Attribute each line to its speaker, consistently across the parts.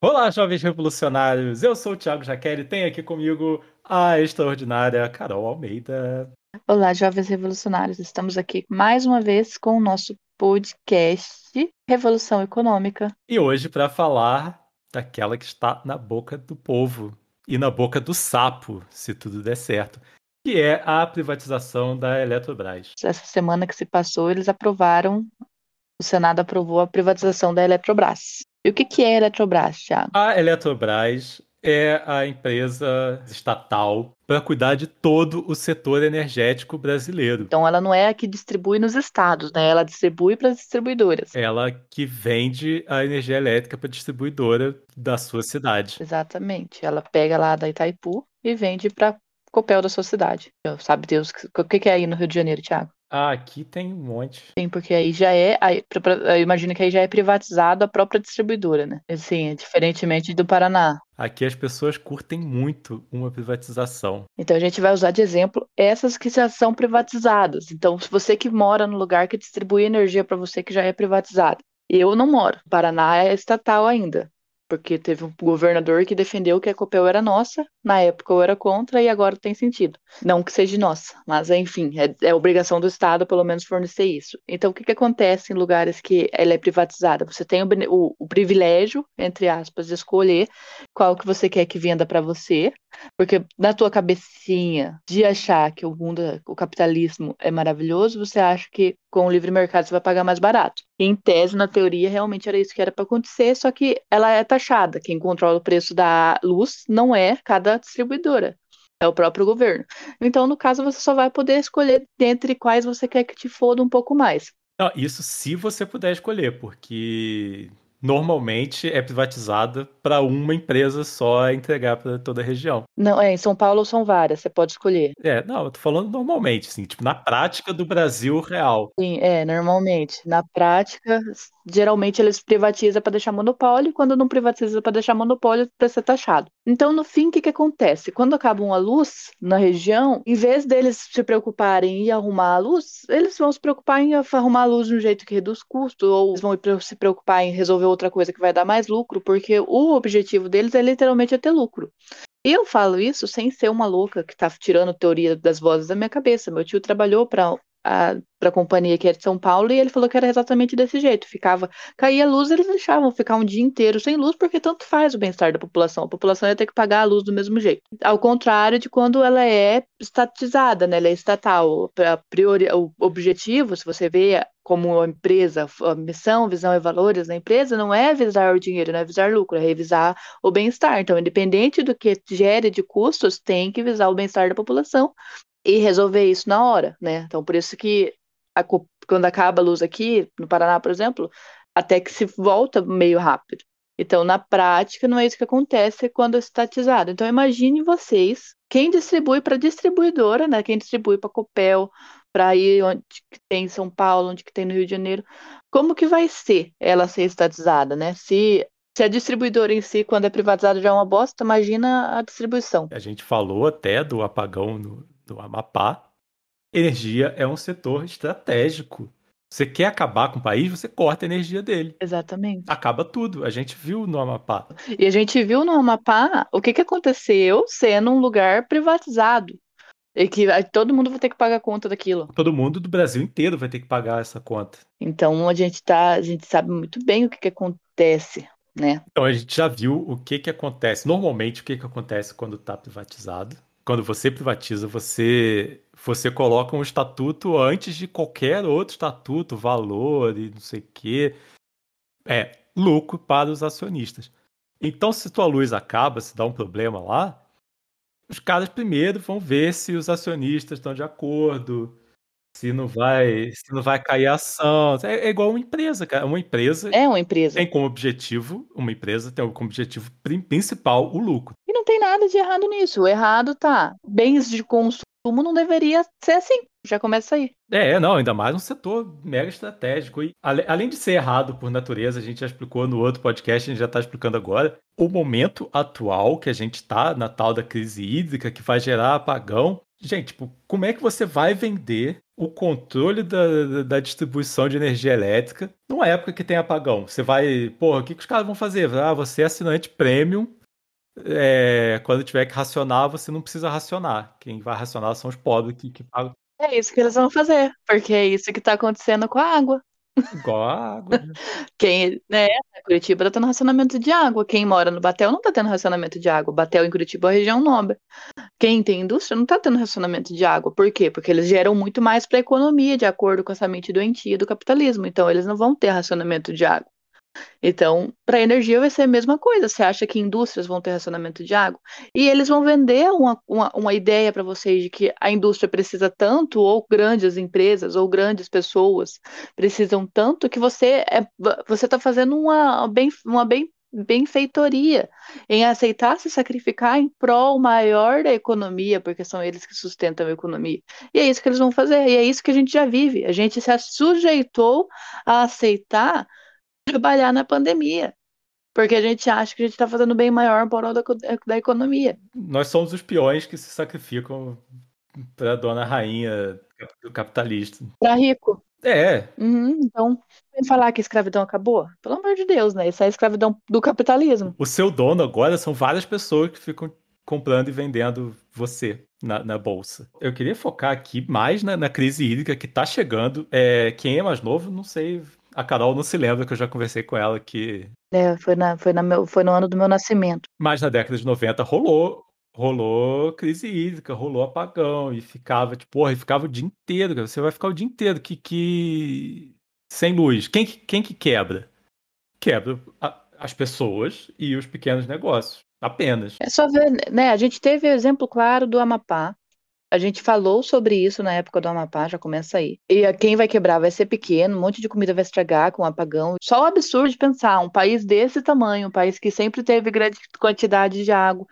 Speaker 1: Olá, jovens revolucionários! Eu sou o Thiago Jaqueri e tem aqui comigo a extraordinária Carol Almeida.
Speaker 2: Olá, jovens revolucionários! Estamos aqui mais uma vez com o nosso podcast Revolução Econômica.
Speaker 1: E hoje para falar daquela que está na boca do povo e na boca do sapo, se tudo der certo, que é a privatização da Eletrobras.
Speaker 2: Essa semana que se passou, eles aprovaram, o Senado aprovou a privatização da Eletrobras. E o que, que é a Eletrobras, Thiago?
Speaker 1: A Eletrobras é a empresa estatal para cuidar de todo o setor energético brasileiro.
Speaker 2: Então ela não é a que distribui nos estados, né? Ela distribui para as distribuidoras.
Speaker 1: Ela que vende a energia elétrica para a distribuidora da sua cidade.
Speaker 2: Exatamente. Ela pega lá da Itaipu e vende para Copel da sua cidade. Sabe Deus o que é aí no Rio de Janeiro, Thiago?
Speaker 1: Ah, aqui tem um monte.
Speaker 2: Sim, porque aí já é. Aí, eu imagino que aí já é privatizado a própria distribuidora, né? Assim, diferentemente do Paraná.
Speaker 1: Aqui as pessoas curtem muito uma privatização.
Speaker 2: Então a gente vai usar de exemplo essas que já são privatizadas. Então, se você que mora no lugar que distribui energia para você que já é privatizada. Eu não moro. O Paraná é estatal ainda porque teve um governador que defendeu que a Copel era nossa, na época eu era contra e agora tem sentido. Não que seja nossa, mas enfim, é, é obrigação do Estado pelo menos fornecer isso. Então o que, que acontece em lugares que ela é privatizada? Você tem o, o, o privilégio, entre aspas, de escolher qual que você quer que venda para você, porque na tua cabecinha de achar que o mundo, o capitalismo é maravilhoso, você acha que com o livre mercado você vai pagar mais barato. Em tese, na teoria, realmente era isso que era para acontecer, só que ela é taxada. Quem controla o preço da luz não é cada distribuidora. É o próprio governo. Então, no caso, você só vai poder escolher dentre quais você quer que te foda um pouco mais.
Speaker 1: Não, isso se você puder escolher, porque normalmente é privatizada para uma empresa só entregar para toda a região.
Speaker 2: Não, é, em São Paulo são várias, você pode escolher.
Speaker 1: É, não, eu tô falando normalmente, assim, tipo, na prática do Brasil real.
Speaker 2: Sim, é, normalmente. Na prática, geralmente eles privatizam para deixar monopólio, e quando não privatiza para deixar monopólio, para ser taxado. Então, no fim, o que, que acontece? Quando acaba uma luz na região, em vez deles se preocuparem em arrumar a luz, eles vão se preocupar em arrumar a luz de um jeito que reduz custo, ou vão se preocupar em resolver outra coisa que vai dar mais lucro, porque o objetivo deles é literalmente é ter lucro. Eu falo isso sem ser uma louca que está tirando teoria das vozes da minha cabeça. Meu tio trabalhou para para a companhia que é de São Paulo e ele falou que era exatamente desse jeito. Ficava, caía a luz, eles deixavam ficar um dia inteiro sem luz, porque tanto faz o bem-estar da população. A população ia ter que pagar a luz do mesmo jeito. Ao contrário de quando ela é estatizada, né? Ela é estatal. A priori, o objetivo, se você vê como uma empresa, a missão, visão e valores da empresa não é visar o dinheiro, não é visar lucro, é revisar o bem-estar. Então, independente do que gere de custos, tem que visar o bem-estar da população e resolver isso na hora, né? Então, por isso que a, quando acaba a luz aqui, no Paraná, por exemplo, até que se volta meio rápido. Então, na prática, não é isso que acontece quando é estatizado. Então, imagine vocês, quem distribui para distribuidora, né? Quem distribui para Copel, para ir onde que tem em São Paulo, onde que tem no Rio de Janeiro, como que vai ser ela ser estatizada, né? Se se a distribuidora em si, quando é privatizada, já é uma bosta, imagina a distribuição.
Speaker 1: A gente falou até do apagão no, do Amapá, energia é um setor estratégico. Você quer acabar com o país, você corta a energia dele.
Speaker 2: Exatamente.
Speaker 1: Acaba tudo. A gente viu no Amapá.
Speaker 2: E a gente viu no Amapá o que, que aconteceu sendo um lugar privatizado. E que todo mundo vai ter que pagar conta daquilo.
Speaker 1: Todo mundo do Brasil inteiro vai ter que pagar essa conta.
Speaker 2: Então a gente tá, a gente sabe muito bem o que, que acontece, né?
Speaker 1: Então a gente já viu o que que acontece. Normalmente o que que acontece quando está privatizado quando você privatiza, você você coloca um estatuto antes de qualquer outro estatuto, valor e não sei o quê. É, lucro para os acionistas. Então, se tua luz acaba, se dá um problema lá, os caras primeiro vão ver se os acionistas estão de acordo, se não vai, se não vai cair a ação. É, é igual uma empresa, cara. Uma empresa
Speaker 2: É uma empresa.
Speaker 1: tem como objetivo, uma empresa tem como objetivo principal o lucro.
Speaker 2: Tem nada de errado nisso. O errado tá. Bens de consumo não deveria ser assim. Já começa aí.
Speaker 1: É, não, ainda mais um setor mega estratégico. E além de ser errado por natureza, a gente já explicou no outro podcast, a gente já está explicando agora. O momento atual que a gente está na tal da crise hídrica que vai gerar apagão Gente, tipo, como é que você vai vender o controle da, da distribuição de energia elétrica numa época que tem apagão? Você vai, porra, o que, que os caras vão fazer? Ah, você é assinante premium, é, quando tiver que racionar, você não precisa racionar. Quem vai racionar são os pobres que, que pagam.
Speaker 2: É isso que eles vão fazer, porque é isso que está acontecendo com a água.
Speaker 1: Igual a água. Né?
Speaker 2: Quem, né, Curitiba está tendo racionamento de água. Quem mora no Batel não está tendo racionamento de água. Batel em Curitiba é a região nobre. Quem tem indústria não está tendo racionamento de água. Por quê? Porque eles geram muito mais para a economia, de acordo com essa mente doentia do capitalismo. Então, eles não vão ter racionamento de água. Então, para energia vai ser a mesma coisa. Você acha que indústrias vão ter racionamento de água? E eles vão vender uma, uma, uma ideia para vocês de que a indústria precisa tanto, ou grandes empresas, ou grandes pessoas precisam tanto, que você é, você está fazendo uma, bem, uma bem, benfeitoria em aceitar se sacrificar em prol maior da economia, porque são eles que sustentam a economia. E é isso que eles vão fazer, e é isso que a gente já vive. A gente se sujeitou a aceitar trabalhar na pandemia. Porque a gente acha que a gente está fazendo bem maior para da, da economia.
Speaker 1: Nós somos os peões que se sacrificam para a dona rainha do capitalista.
Speaker 2: Para rico.
Speaker 1: É.
Speaker 2: Uhum, então, vem falar que a escravidão acabou? Pelo amor de Deus, né? Isso é a escravidão do capitalismo.
Speaker 1: O seu dono agora são várias pessoas que ficam comprando e vendendo você na, na bolsa. Eu queria focar aqui mais na, na crise hídrica que está chegando. É, quem é mais novo, não sei, a Carol não se lembra que eu já conversei com ela que.
Speaker 2: É, foi, na, foi, na meu, foi no ano do meu nascimento.
Speaker 1: Mas na década de 90 rolou. Rolou crise hídrica, rolou apagão, e ficava, tipo, porra, e ficava o dia inteiro, cara. Você vai ficar o dia inteiro que, que... sem luz. Quem, quem que quebra? Quebra a, as pessoas e os pequenos negócios. Apenas.
Speaker 2: É só ver, né? A gente teve o exemplo claro do Amapá, a gente falou sobre isso na época do Amapá, já começa aí. E quem vai quebrar vai ser pequeno, um monte de comida vai estragar com o apagão. Só o absurdo de pensar, um país desse tamanho, um país que sempre teve grande quantidade de água,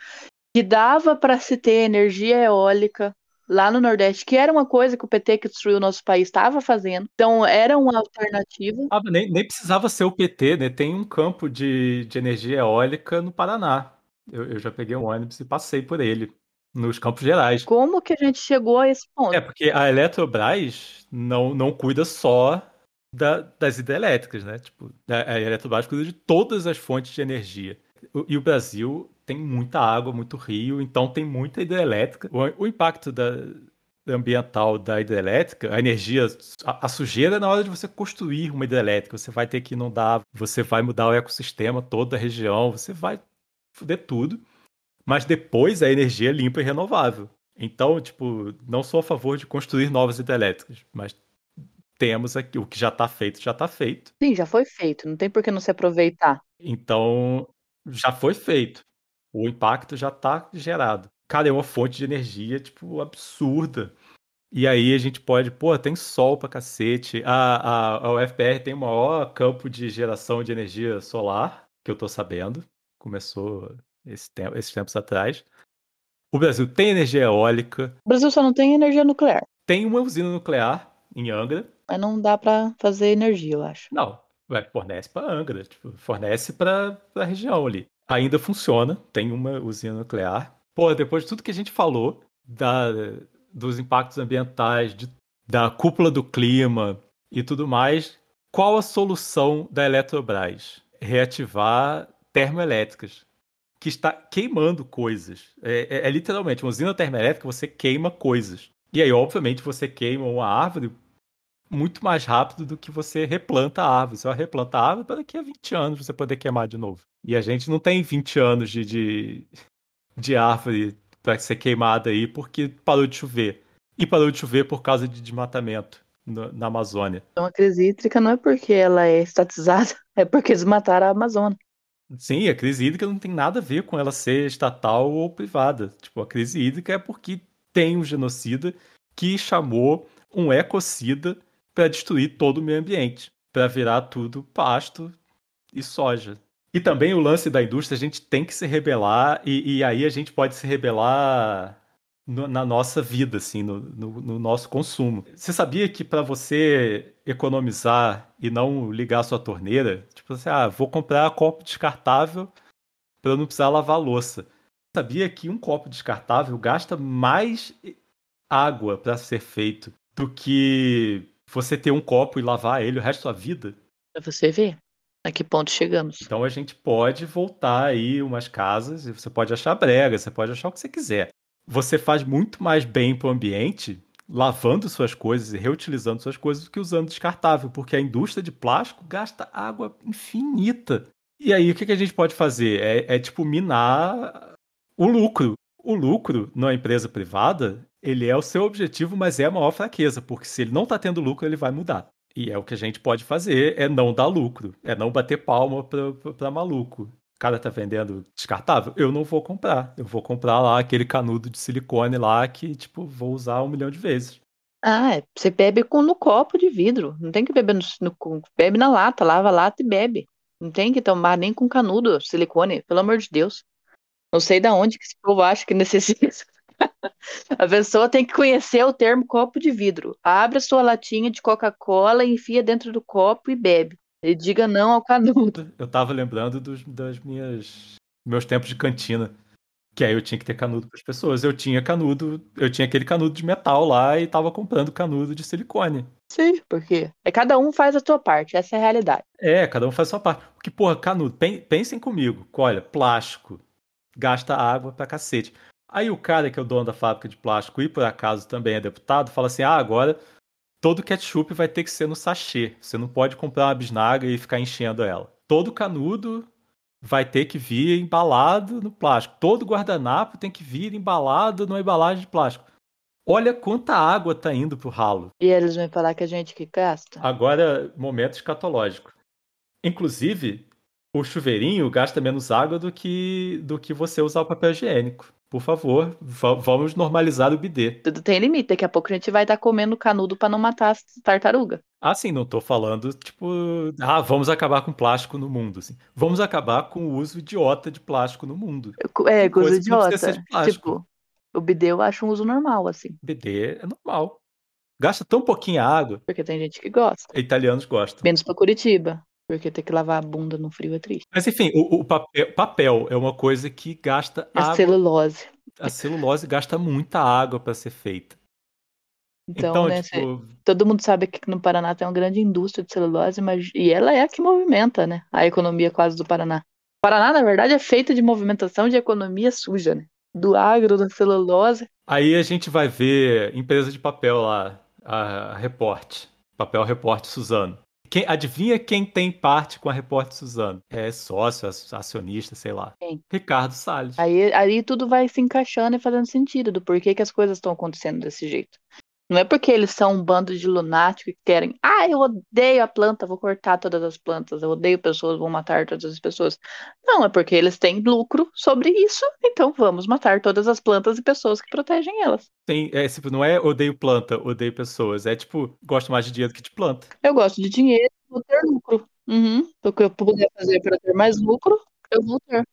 Speaker 2: que dava para se ter energia eólica lá no Nordeste, que era uma coisa que o PT que destruiu o nosso país estava fazendo. Então era uma alternativa.
Speaker 1: Ah, nem, nem, precisava ser o PT, né? Tem um campo de, de energia eólica no Paraná. Eu, eu já peguei um ônibus e passei por ele nos campos gerais.
Speaker 2: Como que a gente chegou a esse ponto?
Speaker 1: É porque a Eletrobras não, não cuida só da, das hidrelétricas, né? Tipo, a Eletrobras cuida de todas as fontes de energia. E o Brasil tem muita água, muito rio, então tem muita hidrelétrica. O, o impacto da, ambiental da hidrelétrica, a energia, a, a, sujeira na hora de você construir uma hidrelétrica. Você vai ter que inundar, você vai mudar o ecossistema, toda a região, você vai foder tudo mas depois a energia é limpa e renovável. Então, tipo, não sou a favor de construir novas hidrelétricas, mas temos aqui o que já está feito, já está feito.
Speaker 2: Sim, já foi feito, não tem por que não se aproveitar.
Speaker 1: Então, já foi feito. O impacto já está gerado. Cara, é uma fonte de energia, tipo, absurda. E aí a gente pode, pô, tem sol pra cacete. A, a, a UFPR tem o maior campo de geração de energia solar, que eu tô sabendo. Começou esse tempo, esses tempos atrás. O Brasil tem energia eólica.
Speaker 2: O Brasil só não tem energia nuclear.
Speaker 1: Tem uma usina nuclear em Angra.
Speaker 2: Mas não dá para fazer energia, eu acho.
Speaker 1: Não, fornece para Angra, tipo, fornece para a região ali. Ainda funciona, tem uma usina nuclear. Pô, depois de tudo que a gente falou da, dos impactos ambientais, de, da cúpula do clima e tudo mais, qual a solução da Eletrobras? Reativar termoelétricas que está queimando coisas. É, é, é, literalmente uma usina termoelétrica, você queima coisas. E aí, obviamente, você queima uma árvore muito mais rápido do que você replanta a árvore. Você vai replantar a árvore para daqui a 20 anos você poder queimar de novo. E a gente não tem 20 anos de, de, de árvore para ser queimada aí porque parou de chover. E parou de chover por causa de desmatamento no, na Amazônia.
Speaker 2: Então a crise hídrica não é porque ela é estatizada, é porque eles mataram a Amazônia.
Speaker 1: Sim, a crise hídrica não tem nada a ver com ela ser estatal ou privada. Tipo, a crise hídrica é porque tem um genocida que chamou um ecocida para destruir todo o meio ambiente, para virar tudo pasto e soja. E também o lance da indústria, a gente tem que se rebelar, e, e aí a gente pode se rebelar no, na nossa vida, assim, no, no, no nosso consumo. Você sabia que para você economizar e não ligar a sua torneira, tipo assim, ah, vou comprar copo descartável para não precisar lavar louça. Sabia que um copo descartável gasta mais água para ser feito do que você ter um copo e lavar ele o resto da sua vida.
Speaker 2: Pra você ver a que ponto chegamos.
Speaker 1: Então a gente pode voltar aí umas casas e você pode achar brega, você pode achar o que você quiser. Você faz muito mais bem pro ambiente lavando suas coisas e reutilizando suas coisas do que usando descartável, porque a indústria de plástico gasta água infinita. E aí o que, a gente pode fazer? É, é tipo minar o lucro. O lucro numa empresa privada, ele é o seu objetivo, mas é a maior fraqueza, porque se ele não está tendo lucro, ele vai mudar. E é o que a gente pode fazer, é não dar lucro, é não bater palma para maluco. Cara tá vendendo descartável? Eu não vou comprar. Eu vou comprar lá aquele canudo de silicone lá que, tipo, vou usar um milhão de vezes.
Speaker 2: Ah, é, você bebe com, no copo de vidro. Não tem que beber no, no, Bebe na lata, lava a lata e bebe. Não tem que tomar nem com canudo, silicone, pelo amor de Deus. Não sei da onde que esse povo acha que necessita. A pessoa tem que conhecer o termo copo de vidro. Abre a sua latinha de Coca-Cola, enfia dentro do copo e bebe. E diga não ao canudo.
Speaker 1: Eu tava lembrando dos, das minhas meus tempos de cantina. Que aí eu tinha que ter canudo para as pessoas. Eu tinha canudo, eu tinha aquele canudo de metal lá e tava comprando canudo de silicone.
Speaker 2: Sim, porque é cada um faz a sua parte, essa é a realidade.
Speaker 1: É, cada um faz a sua parte. Porque, porra, canudo, pensem comigo. Olha, plástico, gasta água pra cacete. Aí o cara que é o dono da fábrica de plástico e por acaso também é deputado, fala assim: ah, agora todo ketchup vai ter que ser no sachê. Você não pode comprar uma bisnaga e ficar enchendo ela. Todo canudo vai ter que vir embalado no plástico. Todo guardanapo tem que vir embalado numa embalagem de plástico. Olha quanta água tá indo pro ralo.
Speaker 2: E eles vão falar que a gente que gasta.
Speaker 1: Agora, momento escatológico. Inclusive, o chuveirinho gasta menos água do que, do que você usar o papel higiênico. Por favor, vamos normalizar o bidê.
Speaker 2: Tudo tem limite. Daqui a pouco a gente vai estar comendo canudo para não matar as tartaruga.
Speaker 1: Ah, sim, não tô falando, tipo, ah, vamos acabar com plástico no mundo. Assim. Vamos acabar com o uso idiota de plástico no mundo.
Speaker 2: É, com uso idiota. Tipo, o bidê eu acho um uso normal, assim.
Speaker 1: Bidê é normal. Gasta tão pouquinha água.
Speaker 2: Porque tem gente que gosta.
Speaker 1: Italianos gostam.
Speaker 2: Menos pra Curitiba. Porque ter que lavar a bunda no frio é triste.
Speaker 1: Mas enfim, o, o papel, papel, é uma coisa que gasta
Speaker 2: a água. celulose.
Speaker 1: A celulose gasta muita água para ser feita.
Speaker 2: Então, então né, tipo... todo mundo sabe que no Paraná tem uma grande indústria de celulose, mas e ela é a que movimenta, né, a economia quase do Paraná. O Paraná, na verdade, é feita de movimentação de economia suja, né? Do agro, da celulose.
Speaker 1: Aí a gente vai ver empresa de papel lá, a Report, papel Report Suzano. Quem, adivinha quem tem parte com a Repórter Suzano? É sócio, acionista, sei lá.
Speaker 2: Quem?
Speaker 1: Ricardo Salles.
Speaker 2: Aí, aí tudo vai se encaixando e fazendo sentido do porquê que as coisas estão acontecendo desse jeito. Não é porque eles são um bando de lunáticos que querem, ah, eu odeio a planta, vou cortar todas as plantas, eu odeio pessoas, vou matar todas as pessoas. Não, é porque eles têm lucro sobre isso, então vamos matar todas as plantas e pessoas que protegem elas.
Speaker 1: Sim, é, tipo, não é odeio planta, odeio pessoas, é tipo, gosto mais de dinheiro do que de planta.
Speaker 2: Eu gosto de dinheiro, vou ter lucro. Uhum. O que eu puder fazer para ter mais lucro, eu vou ter.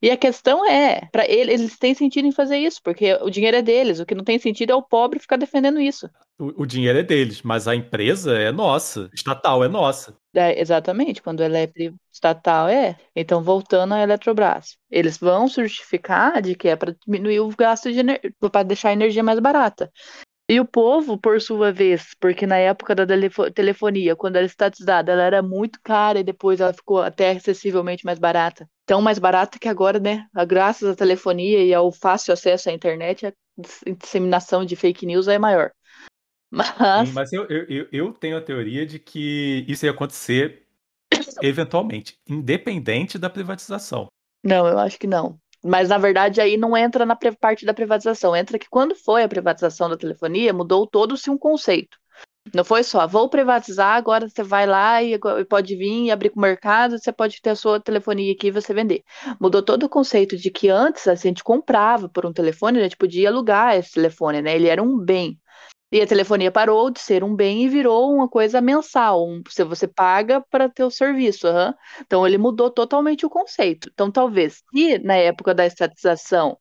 Speaker 2: E a questão é, para eles, eles têm sentido em fazer isso, porque o dinheiro é deles. O que não tem sentido é o pobre ficar defendendo isso.
Speaker 1: O, o dinheiro é deles, mas a empresa é nossa, estatal é nossa.
Speaker 2: É, exatamente, quando ela é estatal é. Então, voltando à Eletrobras, eles vão certificar de que é para diminuir o gasto de energia, para deixar a energia mais barata. E o povo, por sua vez, porque na época da telefonia, quando ela estatizada, ela era muito cara e depois ela ficou até acessivelmente mais barata. Tão mais barata que agora, né, graças à telefonia e ao fácil acesso à internet, a disseminação de fake news é maior.
Speaker 1: Mas, Sim, mas eu, eu, eu tenho a teoria de que isso ia acontecer eventualmente, independente da privatização.
Speaker 2: Não, eu acho que não. Mas na verdade aí não entra na parte da privatização, entra que quando foi a privatização da telefonia, mudou todo-se um conceito. Não foi só, vou privatizar, agora você vai lá e pode vir e abrir com o mercado, você pode ter a sua telefonia aqui e você vender. Mudou todo o conceito de que antes a gente comprava por um telefone, a gente podia alugar esse telefone, né? Ele era um bem. E a telefonia parou de ser um bem e virou uma coisa mensal. Um, você paga para ter o serviço. Uhum. Então ele mudou totalmente o conceito. Então, talvez, se na época da estatização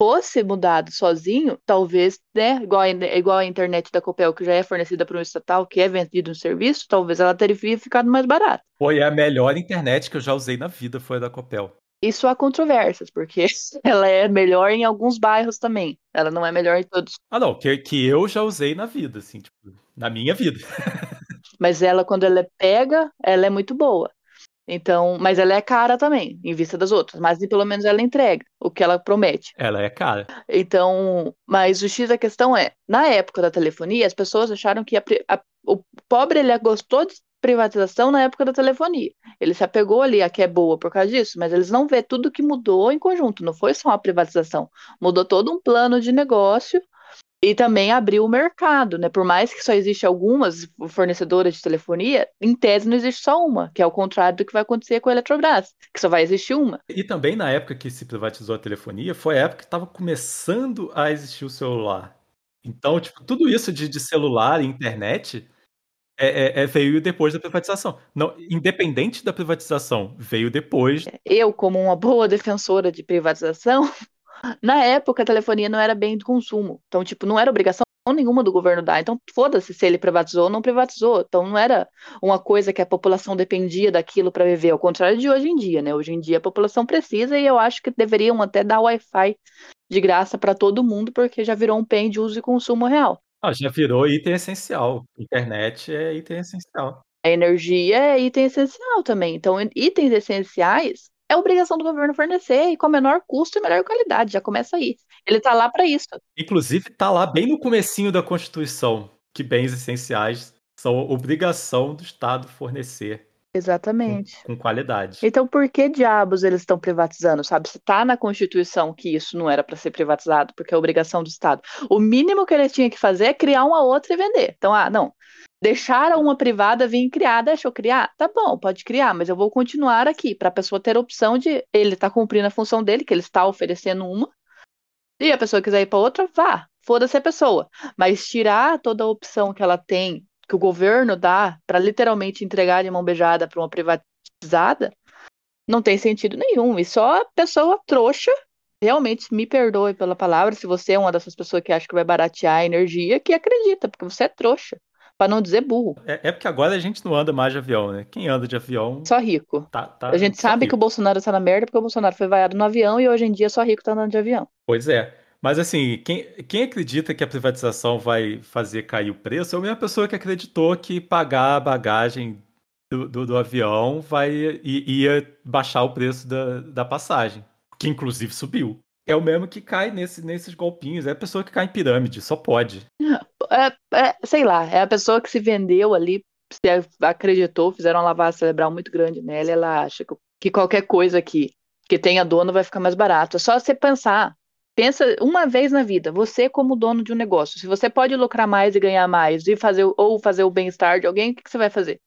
Speaker 2: fosse mudado sozinho, talvez, né, igual, a, igual a internet da Copel, que já é fornecida por um estatal, que é vendido um serviço, talvez ela teria ficado mais barata.
Speaker 1: Foi a melhor internet que eu já usei na vida, foi a da Copel.
Speaker 2: Isso há controvérsias, porque ela é melhor em alguns bairros também. Ela não é melhor em todos.
Speaker 1: Ah, não, que, que eu já usei na vida, assim, tipo, na minha vida.
Speaker 2: Mas ela, quando ela é pega, ela é muito boa. Então, mas ela é cara também, em vista das outras. Mas pelo menos ela entrega o que ela promete.
Speaker 1: Ela é cara.
Speaker 2: Então, mas o X da questão é, na época da telefonia, as pessoas acharam que a, a, o pobre ele gostou de privatização na época da telefonia. Ele se apegou ali a que é boa por causa disso, mas eles não vê tudo que mudou em conjunto. Não foi só a privatização, mudou todo um plano de negócio e também abriu o mercado, né? Por mais que só existe algumas fornecedoras de telefonia, em tese não existe só uma, que é o contrário do que vai acontecer com a Eletrobras, que só vai existir uma.
Speaker 1: E também na época que se privatizou a telefonia, foi a época que estava começando a existir o celular. Então, tipo, tudo isso de, de celular e internet é, é, é, veio depois da privatização. Não, independente da privatização, veio depois.
Speaker 2: Eu, como uma boa defensora de privatização, na época a telefonia não era bem de consumo. Então, tipo, não era obrigação nenhuma do governo dar. Então, foda-se se ele privatizou ou não privatizou. Então, não era uma coisa que a população dependia daquilo para viver, ao contrário de hoje em dia, né? Hoje em dia a população precisa e eu acho que deveriam até dar Wi-Fi de graça para todo mundo, porque já virou um bem de uso e consumo real.
Speaker 1: Ah, já virou item essencial. Internet é item essencial.
Speaker 2: A energia é item essencial também. Então, itens essenciais é obrigação do governo fornecer e com menor custo e melhor qualidade. Já começa aí. Ele está lá para isso.
Speaker 1: Inclusive, está lá bem no comecinho da Constituição que bens essenciais são obrigação do Estado fornecer.
Speaker 2: Exatamente.
Speaker 1: Com, com, qualidade.
Speaker 2: Então, por que diabos eles estão privatizando? Sabe, se está na Constituição que isso não era para ser privatizado, porque é obrigação do Estado. O mínimo que ele tinha que fazer é criar uma outra e vender. Então, ah, não. Deixaram uma privada vir criar, deixa eu criar? Tá bom, pode criar, mas eu vou continuar aqui, para a pessoa ter a opção de ele estar tá cumprindo a função dele, que ele está oferecendo uma, e a pessoa quiser ir para outra, vá, foda-se a pessoa. Mas tirar toda a opção que ela tem que o governo dá para literalmente entregar de mão beijada para uma privatizada, não tem sentido nenhum. E só a pessoa trouxa, realmente me perdoe pela palavra, se você é uma dessas pessoas que acha que vai baratear a energia, que acredita, porque você é trouxa. Pra não dizer burro.
Speaker 1: É, é, porque agora a gente não anda mais de avião, né? Quem anda de avião.
Speaker 2: Só rico.
Speaker 1: Tá, tá,
Speaker 2: a gente sabe rico. que o Bolsonaro tá na merda porque o Bolsonaro foi vaiado no avião e hoje em dia só rico tá andando de avião.
Speaker 1: Pois é. Mas assim, quem, quem acredita que a privatização vai fazer cair o preço é a mesma pessoa que acreditou que pagar a bagagem do, do, do avião vai ia baixar o preço da, da passagem, que inclusive subiu. É o mesmo que cai nesse, nesses golpinhos, é a pessoa que cai em pirâmide, só pode.
Speaker 2: É, é, sei lá, é a pessoa que se vendeu ali, se acreditou, fizeram uma lavagem cerebral muito grande nela, ela acha que, que qualquer coisa que, que tenha dono vai ficar mais barato. É só você pensar, Pensa uma vez na vida, você como dono de um negócio, se você pode lucrar mais e ganhar mais e fazer ou fazer o bem-estar de alguém, o que, que você vai fazer?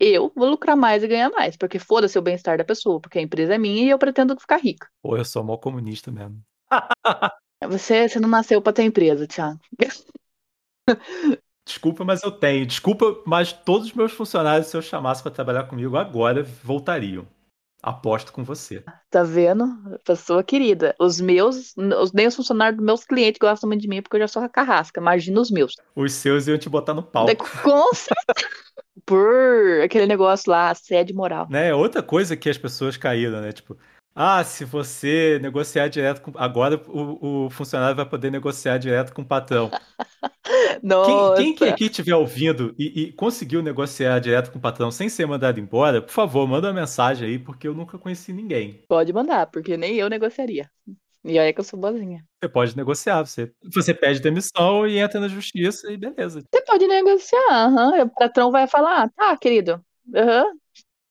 Speaker 2: Eu vou lucrar mais e ganhar mais, porque foda-se o bem-estar da pessoa, porque a empresa é minha e eu pretendo ficar rica.
Speaker 1: Pô, eu sou mó comunista mesmo.
Speaker 2: Você, você não nasceu para ter empresa, Thiago.
Speaker 1: Desculpa, mas eu tenho. Desculpa, mas todos os meus funcionários, se eu chamasse para trabalhar comigo agora, voltariam. Aposto com você.
Speaker 2: Tá vendo? Pessoa querida. Os meus, os, nem os funcionários dos meus clientes gostam muito de mim porque eu já sou a carrasca. Imagina os meus.
Speaker 1: Os seus iam te botar no pau.
Speaker 2: Com certeza. Por aquele negócio lá, sede moral.
Speaker 1: Né? Outra coisa que as pessoas caíram, né? Tipo, ah, se você negociar direto com. Agora o, o funcionário vai poder negociar direto com o patrão.
Speaker 2: Nossa.
Speaker 1: Quem, quem que aqui estiver ouvindo e, e, conseguiu negociar direto com o patrão sem ser mandado embora, por favor, manda uma mensagem aí, porque eu nunca conheci ninguém.
Speaker 2: Pode mandar, porque nem eu negociaria. E olha que eu sou boazinha.
Speaker 1: Você pode negociar, você, você pede demissão e entra na justiça e beleza.
Speaker 2: Você pode negociar, uhum. o patrão vai falar, tá, querido, uhum.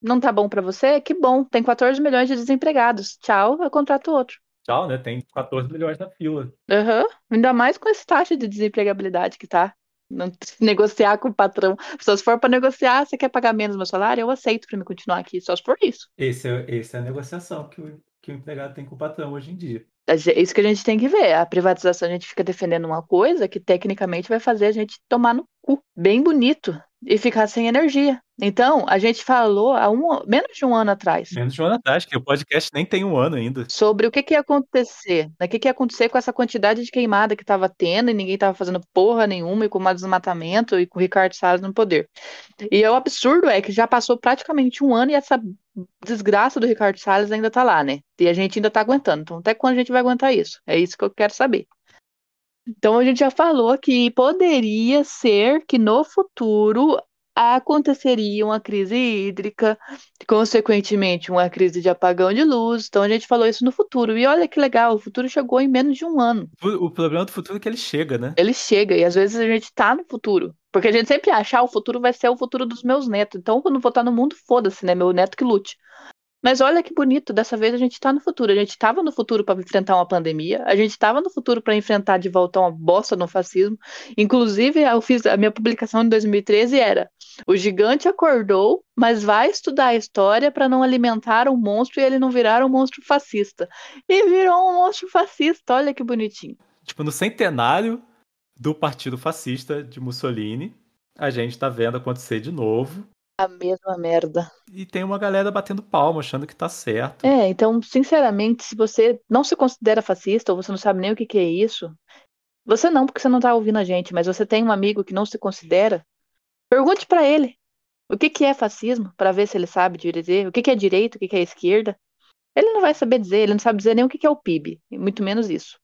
Speaker 2: Não tá bom para você? Que bom, tem 14 milhões de desempregados. Tchau, eu contrato outro.
Speaker 1: Tchau, né? Tem 14 milhões na fila.
Speaker 2: Uhum. Ainda mais com essa taxa de desempregabilidade que tá. Não, negociar com o patrão. Só se for para negociar, você quer pagar menos meu salário, eu aceito para me continuar aqui, só se for isso.
Speaker 1: Esse é, esse é a negociação que o, que o empregado tem com o patrão hoje em dia.
Speaker 2: É isso que a gente tem que ver. A privatização, a gente fica defendendo uma coisa que tecnicamente vai fazer a gente tomar no cu. Bem bonito. E ficar sem energia. Então, a gente falou há um, menos de um ano atrás.
Speaker 1: Menos de um ano atrás, que o podcast nem tem um ano ainda.
Speaker 2: Sobre o que, que ia acontecer. Né? O que, que ia acontecer com essa quantidade de queimada que estava tendo e ninguém estava fazendo porra nenhuma e com o desmatamento e com o Ricardo Salles no poder. E o absurdo é que já passou praticamente um ano e essa desgraça do Ricardo Salles ainda tá lá, né? E a gente ainda tá aguentando. Então, até quando a gente vai aguentar isso? É isso que eu quero saber. Então, a gente já falou que poderia ser que no futuro aconteceria uma crise hídrica, consequentemente, uma crise de apagão de luz. Então, a gente falou isso no futuro. E olha que legal, o futuro chegou em menos de um ano.
Speaker 1: O problema do futuro é que ele chega, né?
Speaker 2: Ele chega, e às vezes a gente tá no futuro. Porque a gente sempre acha, ah, o futuro vai ser o futuro dos meus netos. Então, quando eu vou estar no mundo, foda-se, né? Meu neto que lute. Mas olha que bonito, dessa vez a gente está no futuro. A gente estava no futuro para enfrentar uma pandemia, a gente estava no futuro para enfrentar de volta uma bosta no fascismo. Inclusive, eu fiz a minha publicação em 2013 era: o gigante acordou, mas vai estudar a história para não alimentar um monstro e ele não virar um monstro fascista. E virou um monstro fascista, olha que bonitinho.
Speaker 1: Tipo, no centenário do Partido Fascista de Mussolini, a gente está vendo acontecer de novo
Speaker 2: a mesma merda.
Speaker 1: E tem uma galera batendo palma, achando que tá certo.
Speaker 2: É, então, sinceramente, se você não se considera fascista, ou você não sabe nem o que, que é isso, você não, porque você não tá ouvindo a gente, mas você tem um amigo que não se considera, pergunte para ele o que, que é fascismo, para ver se ele sabe dizer o que, que é direito, o que, que é esquerda. Ele não vai saber dizer, ele não sabe dizer nem o que, que é o PIB, muito menos isso.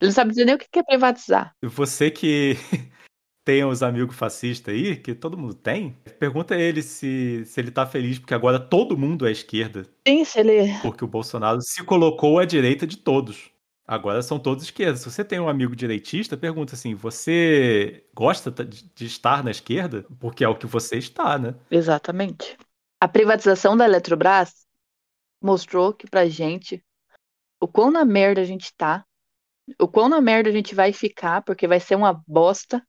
Speaker 2: Ele não sabe dizer nem o que, que é privatizar.
Speaker 1: Você que tem os amigos fascistas aí, que todo mundo tem, pergunta a ele se, se ele tá feliz, porque agora todo mundo é esquerda.
Speaker 2: Sim, se ele.
Speaker 1: Porque o Bolsonaro se colocou à direita de todos. Agora são todos esquerdas. Se você tem um amigo direitista, pergunta assim: você gosta de estar na esquerda? Porque é o que você está, né?
Speaker 2: Exatamente. A privatização da Eletrobras mostrou que pra gente o quão na merda a gente tá, o quão na merda a gente vai ficar, porque vai ser uma bosta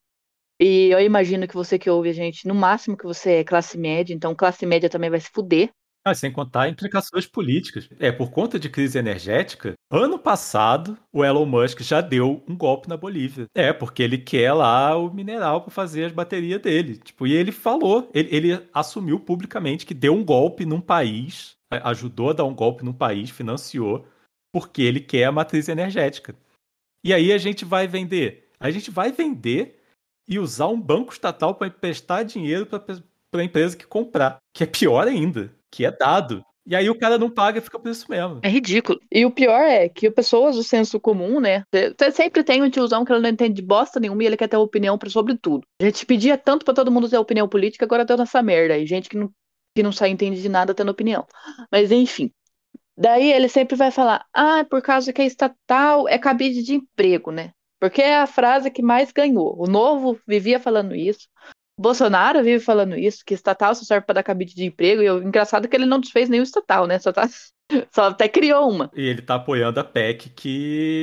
Speaker 2: e eu imagino que você que ouve a gente, no máximo que você é classe média, então classe média também vai se fuder.
Speaker 1: Ah, sem contar implicações políticas. É, por conta de crise energética, ano passado o Elon Musk já deu um golpe na Bolívia. É, porque ele quer lá o mineral para fazer as baterias dele. Tipo, e ele falou, ele, ele assumiu publicamente que deu um golpe num país, ajudou a dar um golpe num país, financiou, porque ele quer a matriz energética. E aí a gente vai vender. A gente vai vender e usar um banco estatal para emprestar dinheiro para a empresa que comprar, que é pior ainda, que é dado. E aí o cara não paga e fica por isso mesmo.
Speaker 2: É ridículo. E o pior é que pessoas do senso comum, né? Você sempre tem um tiozão que ele não entende de bosta nenhuma e ele quer ter opinião sobre tudo. A gente pedia tanto para todo mundo ter opinião política, agora deu nessa merda. aí gente que não, que não sai entende de nada tendo opinião. Mas enfim. Daí ele sempre vai falar: ah, por causa que é estatal, é cabide de emprego, né? Porque é a frase que mais ganhou. O Novo vivia falando isso. Bolsonaro vive falando isso, que estatal só serve para dar cabide de emprego. E o engraçado é que ele não desfez nenhum estatal, né? Só, tá... só até criou uma.
Speaker 1: E ele tá apoiando a PEC que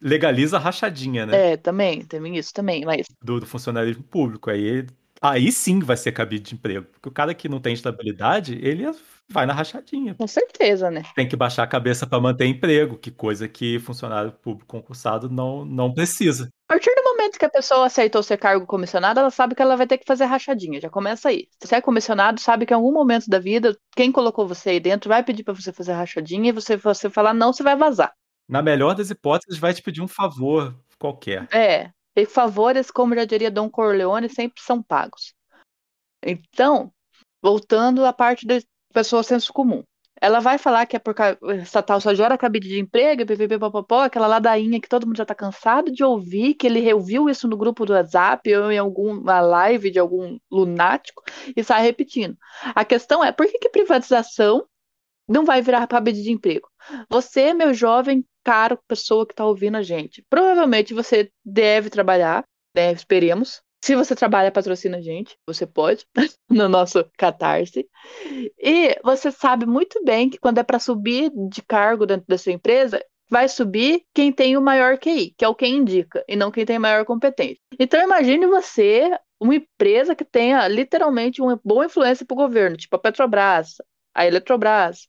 Speaker 1: legaliza a rachadinha, né?
Speaker 2: É, também, tem isso também, mas...
Speaker 1: Do, do funcionalismo público. Aí, aí sim vai ser cabide de emprego. Porque o cara que não tem estabilidade, ele vai na rachadinha.
Speaker 2: Com certeza, né?
Speaker 1: Tem que baixar a cabeça para manter emprego, que coisa que funcionário público concursado não, não precisa.
Speaker 2: A partir do momento que a pessoa aceitou ser cargo comissionado, ela sabe que ela vai ter que fazer rachadinha, já começa aí. Se você é comissionado, sabe que em algum momento da vida, quem colocou você aí dentro vai pedir para você fazer rachadinha e você, você falar não, você vai vazar.
Speaker 1: Na melhor das hipóteses, vai te pedir um favor qualquer.
Speaker 2: É, e favores, como já diria Dom Corleone, sempre são pagos. Então, voltando à parte da pessoa senso comum. Ela vai falar que é por estatal só gera cabide de emprego, ppp, popopó, aquela ladainha que todo mundo já tá cansado de ouvir, que ele ouviu isso no grupo do WhatsApp ou em alguma live de algum lunático e sai repetindo. A questão é, por que, que privatização não vai virar cabide de emprego? Você, meu jovem, caro pessoa que está ouvindo a gente, provavelmente você deve trabalhar, né, esperemos, se você trabalha, patrocina a gente, você pode, no nosso Catarse. E você sabe muito bem que quando é para subir de cargo dentro da sua empresa, vai subir quem tem o maior QI, que é o quem indica, e não quem tem maior competência. Então imagine você, uma empresa que tenha literalmente uma boa influência para o governo, tipo a Petrobras, a Eletrobras,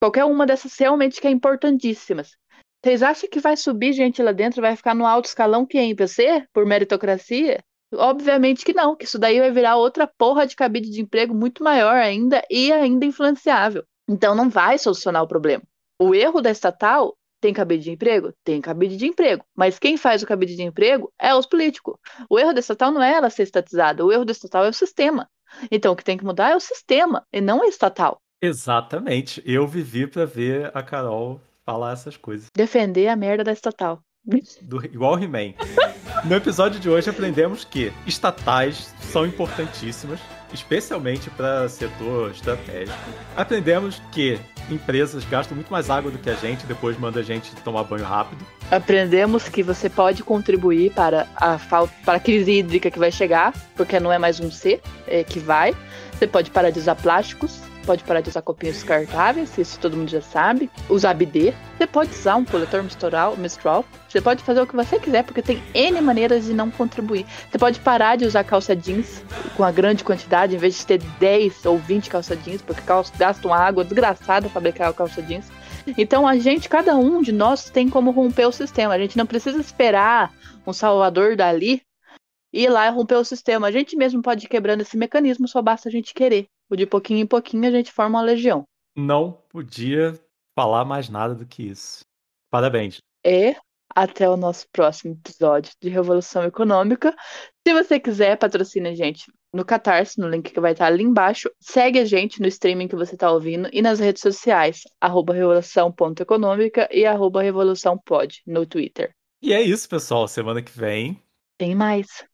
Speaker 2: qualquer uma dessas realmente que é importantíssimas. Vocês acham que vai subir gente lá dentro, vai ficar no alto escalão que é PC, por meritocracia? Obviamente que não, que isso daí vai virar outra porra de cabide de emprego muito maior ainda e ainda influenciável. Então não vai solucionar o problema. O erro da estatal tem cabide de emprego? Tem cabide de emprego. Mas quem faz o cabide de emprego é os políticos. O erro da estatal não é ela ser estatizada, o erro da estatal é o sistema. Então o que tem que mudar é o sistema e não a estatal.
Speaker 1: Exatamente. Eu vivi para ver a Carol falar essas coisas.
Speaker 2: Defender a merda da estatal.
Speaker 1: Do, igual He-Man. No episódio de hoje aprendemos que estatais são importantíssimas, especialmente para setor estratégico. Aprendemos que empresas gastam muito mais água do que a gente, depois manda a gente tomar banho rápido.
Speaker 2: Aprendemos que você pode contribuir para a falta, para a crise hídrica que vai chegar, porque não é mais um ser é, que vai. Você pode parar de usar plásticos, pode parar de usar copinhos descartáveis, isso todo mundo já sabe. Usar BD. Você pode usar um coletor menstrual, menstrual. Você pode fazer o que você quiser, porque tem N maneiras de não contribuir. Você pode parar de usar calça jeans com a grande quantidade, em vez de ter 10 ou 20 calça jeans, porque gasta uma água desgraçada fabricar calça jeans. Então a gente, cada um de nós tem como romper o sistema. A gente não precisa esperar um salvador dali ir lá e romper o sistema. A gente mesmo pode ir quebrando esse mecanismo, só basta a gente querer. O de pouquinho em pouquinho a gente forma uma legião.
Speaker 1: Não podia falar mais nada do que isso. Parabéns.
Speaker 2: E até o nosso próximo episódio de Revolução Econômica. Se você quiser, patrocina a gente no Catarse, no link que vai estar ali embaixo. Segue a gente no streaming que você está ouvindo e nas redes sociais, arroba revolução.econômica e arroba revoluçãopod no Twitter.
Speaker 1: E é isso, pessoal. Semana que vem
Speaker 2: tem mais.